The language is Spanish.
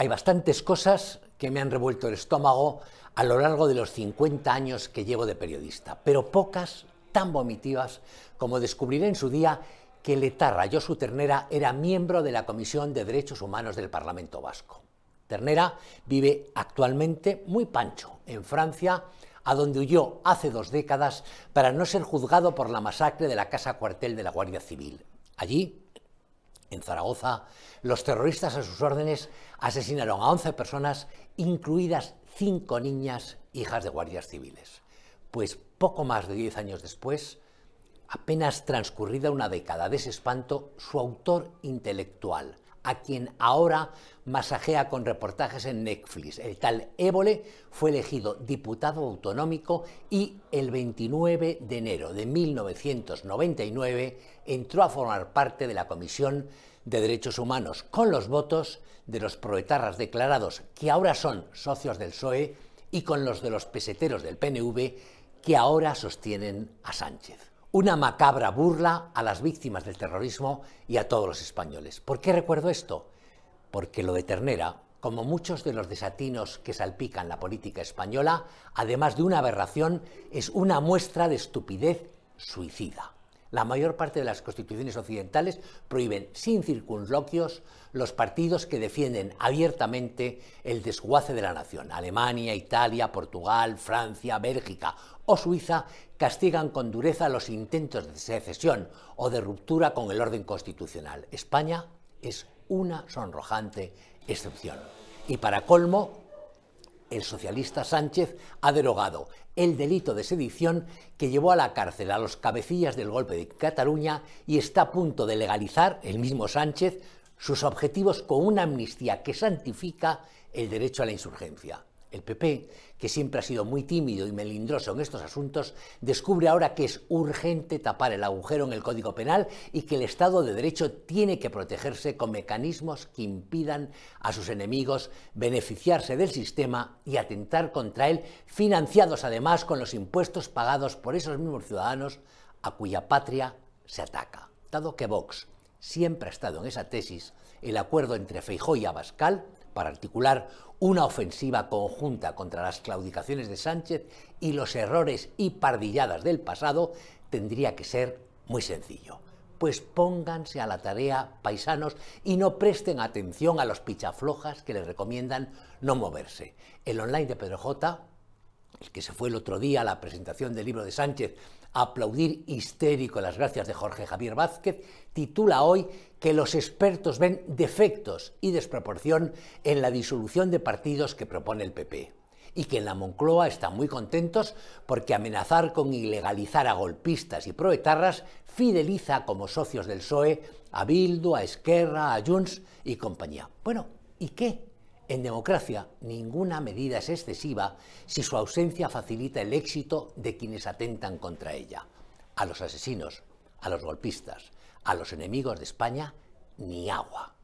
Hay bastantes cosas que me han revuelto el estómago a lo largo de los 50 años que llevo de periodista, pero pocas tan vomitivas como descubrir en su día que Letarra Josu Ternera era miembro de la Comisión de Derechos Humanos del Parlamento Vasco. Ternera vive actualmente muy pancho en Francia, a donde huyó hace dos décadas para no ser juzgado por la masacre de la casa cuartel de la Guardia Civil. Allí en Zaragoza, los terroristas a sus órdenes asesinaron a 11 personas, incluidas cinco niñas hijas de guardias civiles. Pues poco más de 10 años después, apenas transcurrida una década de ese espanto, su autor intelectual, a quien ahora masajea con reportajes en Netflix. El tal Évole fue elegido diputado autonómico y el 29 de enero de 1999 entró a formar parte de la Comisión de Derechos Humanos con los votos de los proetarras declarados, que ahora son socios del PSOE, y con los de los peseteros del PNV, que ahora sostienen a Sánchez una macabra burla a las víctimas del terrorismo y a todos los españoles. ¿Por qué recuerdo esto? Porque lo de Ternera, como muchos de los desatinos que salpican la política española, además de una aberración, es una muestra de estupidez suicida. La mayor parte de las constituciones occidentales prohíben sin circunloquios los partidos que defienden abiertamente el desguace de la nación. Alemania, Italia, Portugal, Francia, Bélgica o Suiza castigan con dureza los intentos de secesión o de ruptura con el orden constitucional. España es una sonrojante excepción. Y para colmo, el socialista Sánchez ha derogado el delito de sedición que llevó a la cárcel a los cabecillas del golpe de Cataluña y está a punto de legalizar, el mismo Sánchez, sus objetivos con una amnistía que santifica el derecho a la insurgencia. El PP, que siempre ha sido muy tímido y melindroso en estos asuntos, descubre ahora que es urgente tapar el agujero en el Código Penal y que el Estado de Derecho tiene que protegerse con mecanismos que impidan a sus enemigos beneficiarse del sistema y atentar contra él, financiados además con los impuestos pagados por esos mismos ciudadanos a cuya patria se ataca. Dado que Vox siempre ha estado en esa tesis, el acuerdo entre Feijó y Abascal para articular una ofensiva conjunta contra las claudicaciones de Sánchez y los errores y pardilladas del pasado tendría que ser muy sencillo. Pues pónganse a la tarea, paisanos, y no presten atención a los pichaflojas que les recomiendan no moverse. El online de Pedro J, el que se fue el otro día a la presentación del libro de Sánchez aplaudir histérico las gracias de Jorge Javier Vázquez, titula hoy que los expertos ven defectos y desproporción en la disolución de partidos que propone el PP y que en la Moncloa están muy contentos porque amenazar con ilegalizar a golpistas y proetarras fideliza como socios del PSOE a Bildu, a Esquerra, a Junts y compañía. Bueno, ¿y qué? En democracia, ninguna medida es excesiva si su ausencia facilita el éxito de quienes atentan contra ella. A los asesinos, a los golpistas, a los enemigos de España, ni agua.